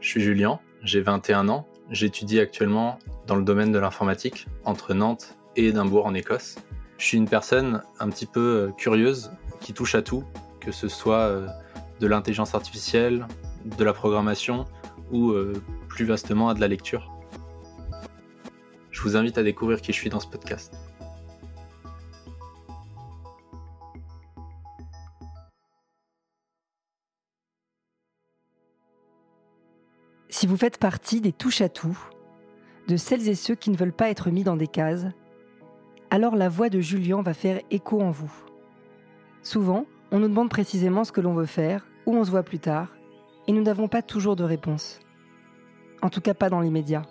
Je suis Julien, j'ai 21 ans, j'étudie actuellement dans le domaine de l'informatique entre Nantes et Édimbourg en Écosse. Je suis une personne un petit peu euh, curieuse qui touche à tout, que ce soit euh, de l'intelligence artificielle, de la programmation ou euh, plus vastement à de la lecture. Je vous invite à découvrir qui je suis dans ce podcast. Si vous faites partie des touches à tout, de celles et ceux qui ne veulent pas être mis dans des cases, alors la voix de Julien va faire écho en vous. Souvent, on nous demande précisément ce que l'on veut faire, où on se voit plus tard, et nous n'avons pas toujours de réponse. En tout cas pas dans l'immédiat.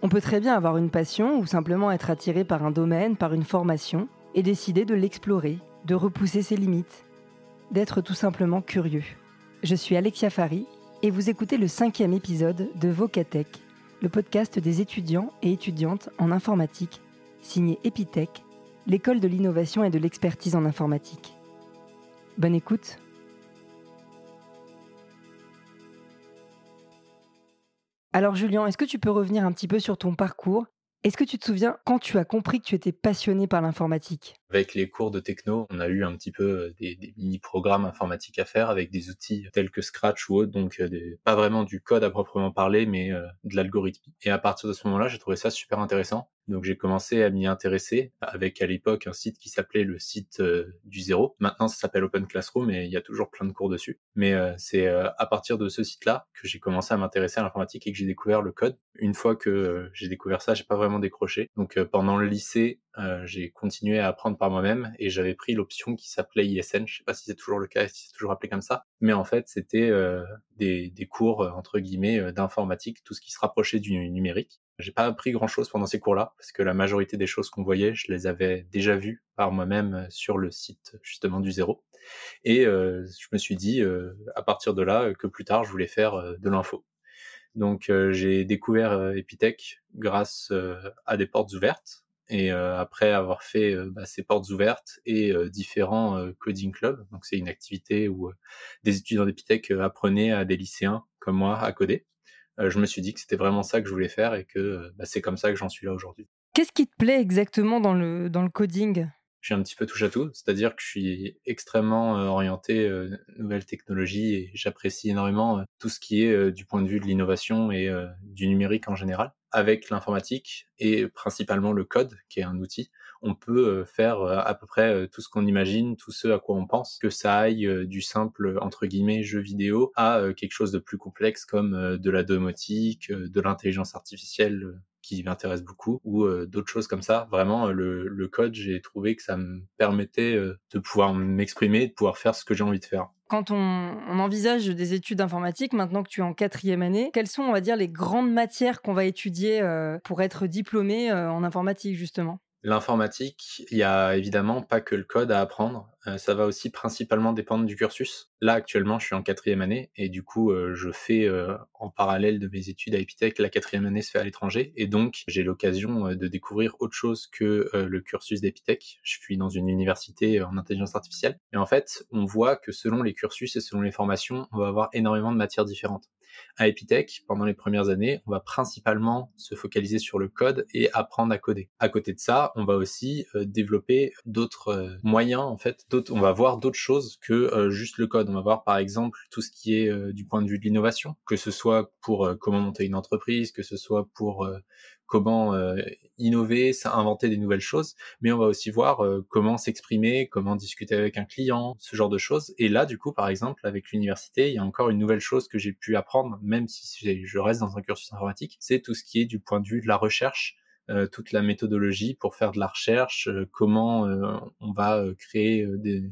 On peut très bien avoir une passion ou simplement être attiré par un domaine, par une formation, et décider de l'explorer, de repousser ses limites, d'être tout simplement curieux. Je suis Alexia Fari et vous écoutez le cinquième épisode de Vocatech, le podcast des étudiants et étudiantes en informatique, signé Epitech, l'école de l'innovation et de l'expertise en informatique. Bonne écoute Alors Julien, est-ce que tu peux revenir un petit peu sur ton parcours est-ce que tu te souviens quand tu as compris que tu étais passionné par l'informatique? Avec les cours de techno, on a eu un petit peu euh, des, mini-programmes informatiques à faire avec des outils tels que Scratch ou autre, donc euh, pas vraiment du code à proprement parler, mais euh, de l'algorithme. Et à partir de ce moment-là, j'ai trouvé ça super intéressant. Donc j'ai commencé à m'y intéresser avec à l'époque un site qui s'appelait le site du zéro. Maintenant ça s'appelle Open Classroom et il y a toujours plein de cours dessus. Mais c'est à partir de ce site-là que j'ai commencé à m'intéresser à l'informatique et que j'ai découvert le code. Une fois que j'ai découvert ça, j'ai pas vraiment décroché. Donc euh, pendant le lycée, euh, j'ai continué à apprendre par moi-même et j'avais pris l'option qui s'appelait ISN. Je sais pas si c'est toujours le cas, si c'est toujours appelé comme ça, mais en fait c'était euh, des, des, cours entre guillemets d'informatique, tout ce qui se rapprochait du numérique. J'ai pas appris grand chose pendant ces cours-là parce que la majorité des choses qu'on voyait, je les avais déjà vues par moi-même sur le site justement du zéro. Et je me suis dit à partir de là que plus tard je voulais faire de l'info. Donc euh, j'ai découvert euh, Epitech grâce euh, à des portes ouvertes. Et après avoir fait bah, ces portes ouvertes et différents coding clubs, donc c'est une activité où des étudiants d'Epitech apprenaient à des lycéens comme moi à coder, je me suis dit que c'était vraiment ça que je voulais faire et que bah, c'est comme ça que j'en suis là aujourd'hui. Qu'est-ce qui te plaît exactement dans le, dans le coding? Je suis un petit peu touche à tout, c'est-à-dire que je suis extrêmement euh, orienté euh, nouvelles technologies et j'apprécie énormément euh, tout ce qui est du point de vue de l'innovation et du numérique en général. Avec l'informatique et principalement le code, qui est un outil, on peut faire à peu près tout ce qu'on imagine, tout ce à quoi on pense, que ça aille du simple entre guillemets jeu vidéo à quelque chose de plus complexe comme de la domotique, de l'intelligence artificielle qui m'intéresse beaucoup ou euh, d'autres choses comme ça. Vraiment, euh, le, code, j'ai trouvé que ça me permettait euh, de pouvoir m'exprimer, de pouvoir faire ce que j'ai envie de faire. Quand on, envisage des études informatiques, maintenant que tu es en quatrième année, quelles sont, on va dire, les grandes matières qu'on va étudier pour être diplômé en informatique, justement? L'informatique, il y a évidemment pas que le code à apprendre, euh, ça va aussi principalement dépendre du cursus. Là actuellement je suis en quatrième année et du coup euh, je fais euh, en parallèle de mes études à Epitech, la quatrième année se fait à l'étranger et donc j'ai l'occasion de découvrir autre chose que le cursus d'Epitech. Je suis dans une université en intelligence artificielle et en fait on voit que selon les cursus et selon les formations on va avoir énormément de matières différentes. À Epitech, pendant les premières années, on va principalement se focaliser sur le code et apprendre à coder. À côté de ça, on va aussi euh, développer d'autres euh, moyens, en fait, on va voir d'autres choses que euh, juste le code. On va voir par exemple tout ce qui est du point de vue de l'innovation, que ce soit pour comment monter une entreprise, que ce soit pour comment euh, innover, inventer des nouvelles choses, mais on va aussi voir euh, comment s'exprimer, comment discuter avec un client, ce genre de choses. Et là, du coup, par exemple, avec l'université, il y a encore une nouvelle chose que j'ai pu apprendre, même si je reste dans un cursus informatique, c'est tout ce qui est du point de vue de la recherche, euh, toute la méthodologie pour faire de la recherche, comment on va créer des,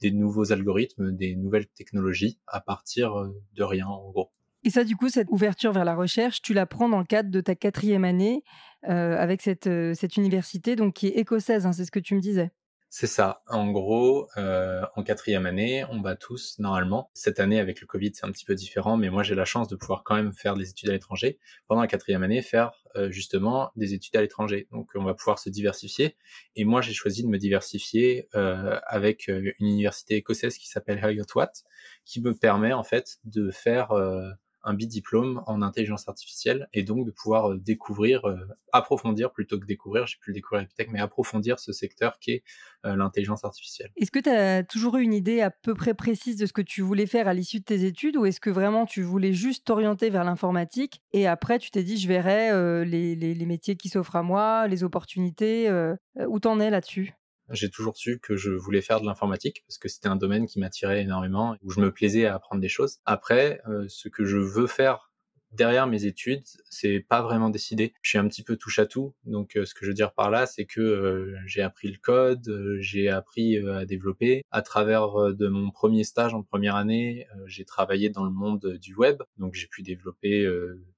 des, nouveaux algorithmes, des nouvelles technologies à partir de rien, en gros. Et ça, du coup, cette ouverture vers la recherche, tu la prends dans le cadre de ta quatrième année euh, avec cette, euh, cette université donc, qui est écossaise, hein, c'est ce que tu me disais. C'est ça. En gros, euh, en quatrième année, on va tous, normalement, cette année avec le Covid, c'est un petit peu différent, mais moi j'ai la chance de pouvoir quand même faire des études à l'étranger. Pendant la quatrième année, faire justement des études à l'étranger. Donc on va pouvoir se diversifier. Et moi j'ai choisi de me diversifier avec une université écossaise qui s'appelle Heriot Watt, qui me permet en fait de faire un bidiplôme en intelligence artificielle et donc de pouvoir découvrir, approfondir plutôt que découvrir, j'ai pu le découvrir Epitech, mais approfondir ce secteur qui est l'intelligence artificielle. Est-ce que tu as toujours eu une idée à peu près précise de ce que tu voulais faire à l'issue de tes études ou est-ce que vraiment tu voulais juste t'orienter vers l'informatique et après tu t'es dit je verrai les, les, métiers qui s'offrent à moi, les opportunités, où t'en es là-dessus? J'ai toujours su que je voulais faire de l'informatique parce que c'était un domaine qui m'attirait énormément, où je me plaisais à apprendre des choses. Après, euh, ce que je veux faire derrière mes études, c'est pas vraiment décidé. Je suis un petit peu touche à tout. Donc, euh, ce que je veux dire par là, c'est que euh, j'ai appris le code, j'ai appris à développer. À travers de mon premier stage en première année, j'ai travaillé dans le monde du web. Donc, j'ai pu développer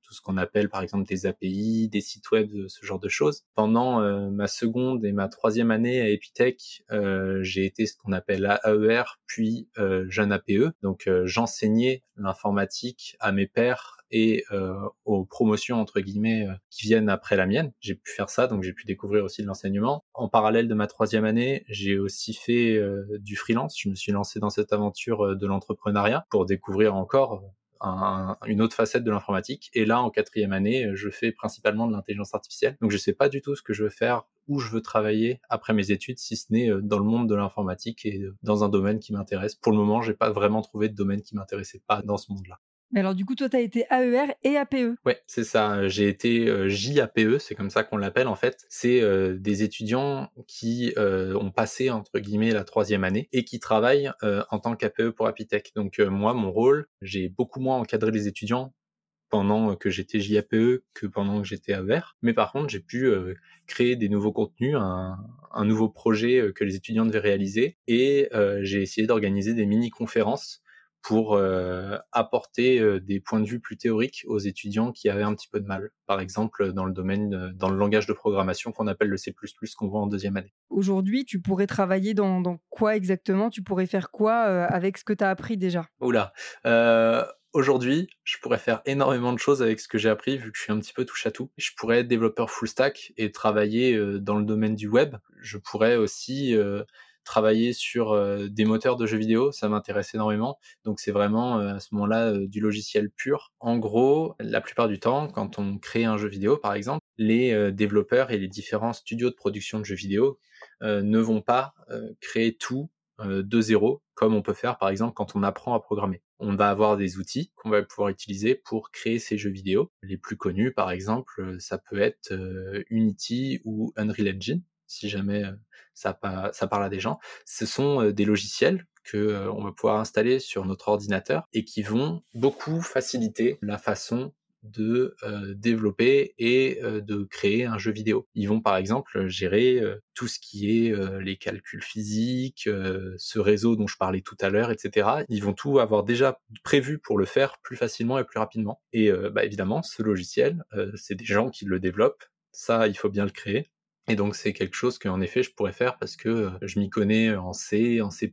tout ce qu'on appelle par exemple des API, des sites web, ce genre de choses. Pendant euh, ma seconde et ma troisième année à Epitech, euh, j'ai été ce qu'on appelle AER, puis euh, jeune APE. Donc j'enseignais l'informatique à mes pairs et aux promotions entre guillemets qui viennent après la mienne. J'ai pu faire ça, donc j'ai pu découvrir aussi de l'enseignement. En parallèle de ma troisième année, j'ai aussi fait du freelance. Je me suis lancé dans cette aventure de l'entrepreneuriat pour découvrir encore une autre facette de l'informatique. Et là, en quatrième année, je fais principalement de l'intelligence artificielle. Donc, je sais pas du tout ce que je veux faire, où je veux travailler après mes études, si ce n'est euh, dans le monde de l'informatique et dans un domaine qui m'intéresse. Pour le moment, j'ai pas vraiment trouvé de domaine qui m'intéressait pas dans ce monde-là. Mais alors, du coup, toi, tu as été AER et APE. Ouais, c'est ça. J'ai été JAPE, c'est comme ça qu'on l'appelle en fait. C'est des étudiants qui ont passé, entre guillemets, la troisième année et qui travaillent en tant qu'APE pour Apitech. Donc, moi, mon rôle, j'ai beaucoup moins encadré les étudiants pendant que j'étais JAPE que pendant que j'étais AER. Mais par contre, j'ai pu créer des nouveaux contenus, un, un, nouveau projet que les étudiants devaient réaliser et j'ai essayé d'organiser des mini-conférences pour euh, apporter euh, des points de vue plus théoriques aux étudiants qui avaient un petit peu de mal. Par exemple, dans le domaine, dans le langage de programmation qu'on appelle le C++ qu'on voit en deuxième année. Aujourd'hui, tu pourrais travailler dans, dans quoi exactement? Tu pourrais faire quoi euh, avec ce que tu as appris déjà? Oula Aujourd'hui, je pourrais faire énormément de choses avec ce que j'ai appris vu que je suis un petit peu touche à tout. Je pourrais être développeur full stack et travailler dans le domaine du web. Je pourrais aussi travailler sur euh, des moteurs de jeux vidéo, ça m'intéresse énormément. Donc c'est vraiment euh, à ce moment-là euh, du logiciel pur. En gros, la plupart du temps, quand on crée un jeu vidéo, par exemple, les développeurs et les différents studios de production de jeux vidéo ne vont pas créer tout de zéro, comme on peut faire par exemple quand on apprend à programmer. On va avoir des outils qu'on va pouvoir utiliser pour créer ces jeux vidéo. Les plus connus, par exemple, ça peut être Unity ou Unreal Engine si jamais ça, parle à des gens. Ce sont des logiciels que on va pouvoir installer sur notre ordinateur et qui vont beaucoup faciliter la façon de développer et de créer un jeu vidéo. Ils vont par exemple gérer tout ce qui est les calculs physiques, ce réseau dont je parlais tout à l'heure, etc. Ils vont tout avoir déjà prévu pour le faire plus facilement et plus rapidement. Et bah, évidemment, ce logiciel, c'est des gens qui le développent. Ça, il faut bien le créer. Et donc c'est quelque chose qu'en effet je pourrais faire parce que euh, je m'y connais en C, en C++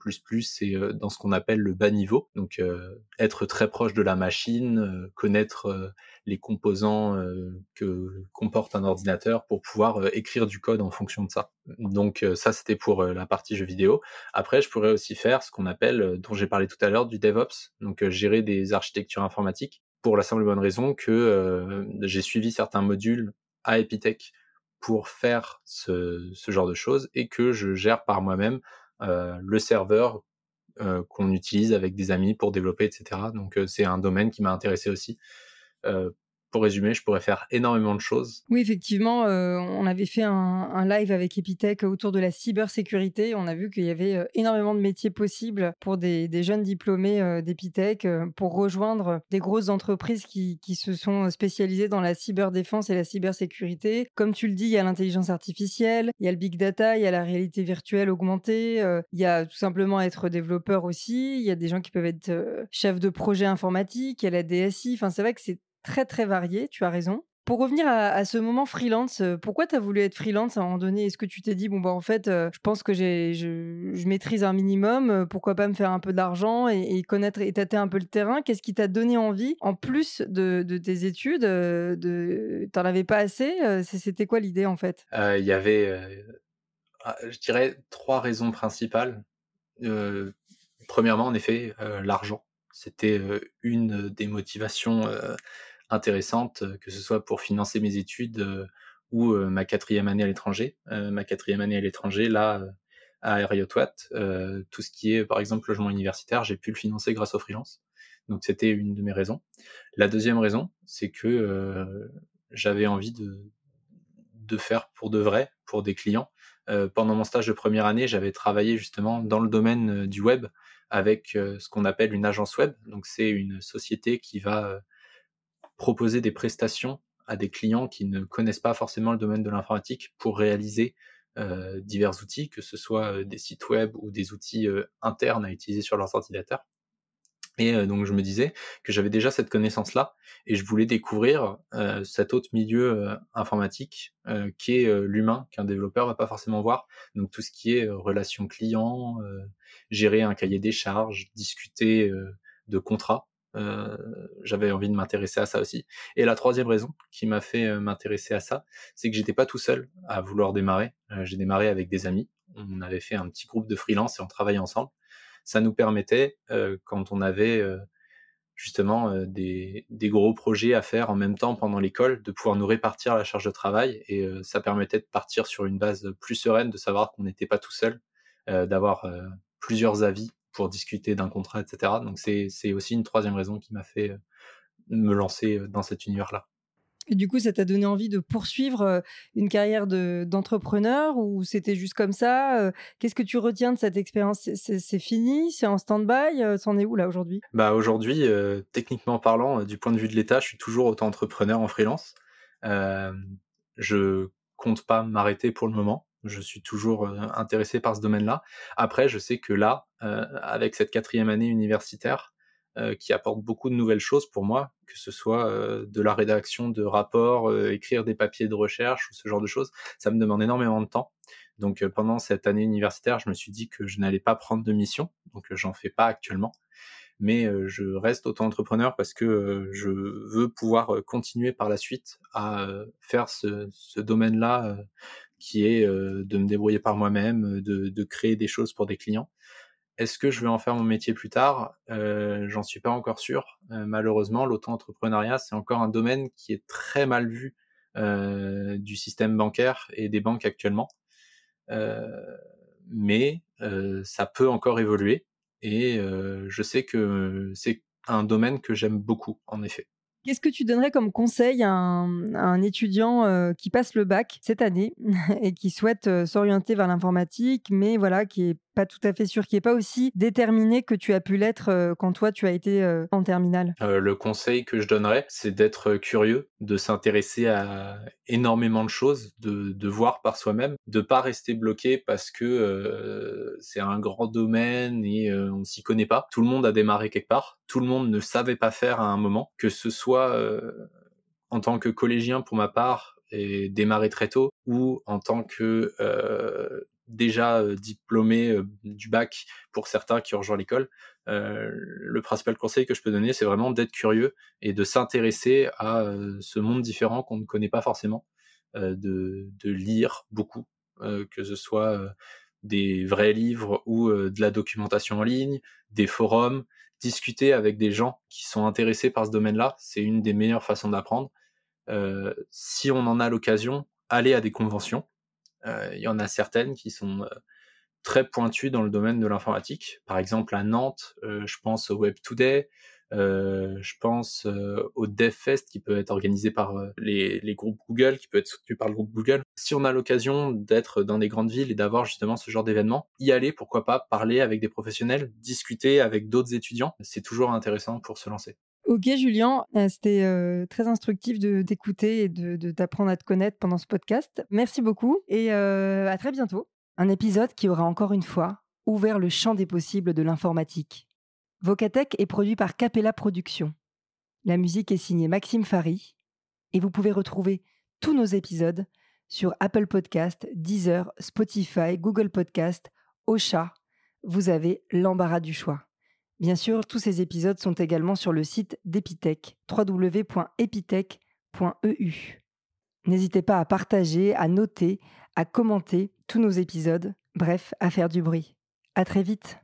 et euh, dans ce qu'on appelle le bas niveau. Donc euh, être très proche de la machine, connaître les composants que comporte un ordinateur pour pouvoir écrire du code en fonction de ça. Donc ça c'était pour la partie jeux vidéo. Après je pourrais aussi faire ce qu'on appelle, dont j'ai parlé tout à l'heure, du DevOps, donc gérer des architectures informatiques pour la simple bonne raison que j'ai suivi certains modules à Epitech pour faire ce, genre de choses et que je gère par moi-même euh, le serveur euh, qu'on utilise avec des amis pour développer, etc. Donc euh, c'est un domaine qui m'a intéressé aussi euh, pour résumer, je pourrais faire énormément de choses. Oui, effectivement, euh, on avait fait un, live avec Epitech autour de la cybersécurité. On a vu qu'il y avait euh, énormément de métiers possibles pour des, jeunes diplômés euh, d'Epitech pour rejoindre des grosses entreprises qui, se sont spécialisées dans la cyberdéfense et la cybersécurité. Comme tu le dis, il y a l'intelligence artificielle, il y a le big data, il y a la réalité virtuelle augmentée, il y a tout simplement être développeur aussi, il y a des gens qui peuvent être chefs de projet informatique, il y a la DSI. Enfin, c'est vrai que c'est très très varié, tu as raison. Pour revenir à, ce moment freelance, euh, pourquoi tu as voulu être freelance à un moment donné? Est-ce que tu t'es dit, bon, bah en fait, euh, je pense que je, je, maîtrise un minimum, euh, pourquoi pas me faire un peu d'argent et, connaître et tâter un peu le terrain? Qu'est-ce qui t'a donné envie, en plus de, tes études de... T'en avais pas assez C'était quoi l'idée en fait? Il y avait, ah, je dirais, trois raisons principales. premièrement, en effet, l'argent C'était une des motivations intéressantes, que ce soit pour financer mes études ou ma quatrième année à l'étranger. ma quatrième année à l'étranger, là, à Ariotwat, tout ce qui est, par exemple, logement universitaire, j'ai pu le financer grâce au freelance. Donc c'était une de mes raisons. La deuxième raison, c'est que j'avais envie de, de faire pour de vrai, pour des clients. pendant mon stage de première année, j'avais travaillé justement dans le domaine du web avec ce qu'on appelle une agence web. Donc c'est une société qui va proposer des prestations à des clients qui ne connaissent pas forcément le domaine de l'informatique pour réaliser divers outils, que ce soit des sites web ou des outils internes à utiliser sur leurs ordinateurs. Et donc je me disais que j'avais déjà cette connaissance-là et je voulais découvrir cet autre milieu informatique qui est l'humain qu'un développeur va pas forcément voir. Donc tout ce qui est relation client, gérer un cahier des charges, discuter de contrats. J'avais envie de m'intéresser à ça aussi. Et la troisième raison qui m'a fait m'intéresser à ça, c'est que j'étais pas tout seul à vouloir démarrer. J'ai démarré avec des amis. On avait fait un petit groupe de freelance et on travaillait ensemble ça nous permettait, quand on avait justement des, gros projets à faire en même temps pendant l'école, de pouvoir nous répartir la charge de travail et ça permettait de partir sur une base plus sereine, de savoir qu'on n'était pas tout seul, d'avoir plusieurs avis pour discuter d'un contrat, etc. Donc c'est aussi une troisième raison qui m'a fait me lancer dans cet univers-là. Et du coup, ça t'a donné envie de poursuivre une carrière d'entrepreneur ou c'était juste comme ça Qu'est-ce que tu retiens de cette expérience? C'est fini? C'est en stand-by C'en est où là aujourd'hui? Bah, Aujourd'hui, techniquement parlant, du point de vue de l'État, je suis toujours auto-entrepreneur en freelance. Euh, je compte pas m'arrêter pour le moment. Je suis toujours intéressé par ce domaine-là. Après, je sais que là, avec cette quatrième année universitaire, qui apporte beaucoup de nouvelles choses pour moi, que ce soit de la rédaction de rapports, écrire des papiers de recherche ou ce genre de choses. Ça me demande énormément de temps. Donc pendant cette année universitaire, je me suis dit que je n'allais pas prendre de mission, donc j'en fais pas actuellement. Mais je reste auto-entrepreneur parce que je veux pouvoir continuer par la suite à faire ce domaine-là qui est de me débrouiller par moi-même, de, créer des choses pour des clients. Est-ce que je vais en faire mon métier plus tard? J'en suis pas encore sûr. Malheureusement, l'auto-entrepreneuriat, c'est encore un domaine qui est très mal vu du système bancaire et des banques actuellement. mais ça peut encore évoluer et je sais que c'est un domaine que j'aime beaucoup, en effet. Qu'est-ce que tu donnerais comme conseil à un, étudiant qui passe le bac cette année et qui souhaite s'orienter vers l'informatique, mais voilà, qui est pas tout à fait sûr, qui est pas aussi déterminé que tu as pu l'être euh, quand toi tu as été euh, en terminale? Euh, Le conseil que je donnerais, c'est d'être curieux, de s'intéresser à énormément de choses, de, de voir par soi-même, de pas rester bloqué parce que c'est un grand domaine et on s'y connaît pas. Tout le monde a démarré quelque part, tout le monde ne savait pas faire à un moment, que ce soit en tant que collégien pour ma part et démarrer très tôt ou en tant que déjà diplômé du bac pour certains qui ont rejoint l'école, le principal conseil que je peux donner, c'est vraiment d'être curieux et de s'intéresser à ce monde différent qu'on ne connaît pas forcément, de, lire beaucoup, que ce soit des vrais livres ou de la documentation en ligne, des forums, discuter avec des gens qui sont intéressés par ce domaine-là, c'est une des meilleures façons d'apprendre. si on en a l'occasion, aller à des conventions, euh, il y en a certaines qui sont euh, très pointues dans le domaine de l'informatique. Par exemple, à Nantes, euh, je pense au Web Today, je pense au DevFest qui peut être organisé par les, les, groupes Google, qui peut être soutenu par le groupe Google. Si on a l'occasion d'être dans des grandes villes et d'avoir justement ce genre d'événement, y aller, pourquoi pas, parler avec des professionnels, discuter avec d'autres étudiants, c'est toujours intéressant pour se lancer. Ok Julien, euh, c'était euh, très instructif de t'écouter et de t'apprendre à te connaître pendant ce podcast. Merci beaucoup et euh, à très bientôt. Un épisode qui aura encore une fois ouvert le champ des possibles de l'informatique. Vocatech est produit par Capella Productions. La musique est signée Maxime Fary et vous pouvez retrouver tous nos épisodes sur Apple Podcast, Deezer, Spotify, Google Podcast, Ocha. Vous avez l'embarras du choix. Bien sûr, tous ces épisodes sont également sur le site d'Epitech, www.epitech.eu. N'hésitez pas à partager, à noter, à commenter tous nos épisodes, bref, à faire du bruit. À très vite!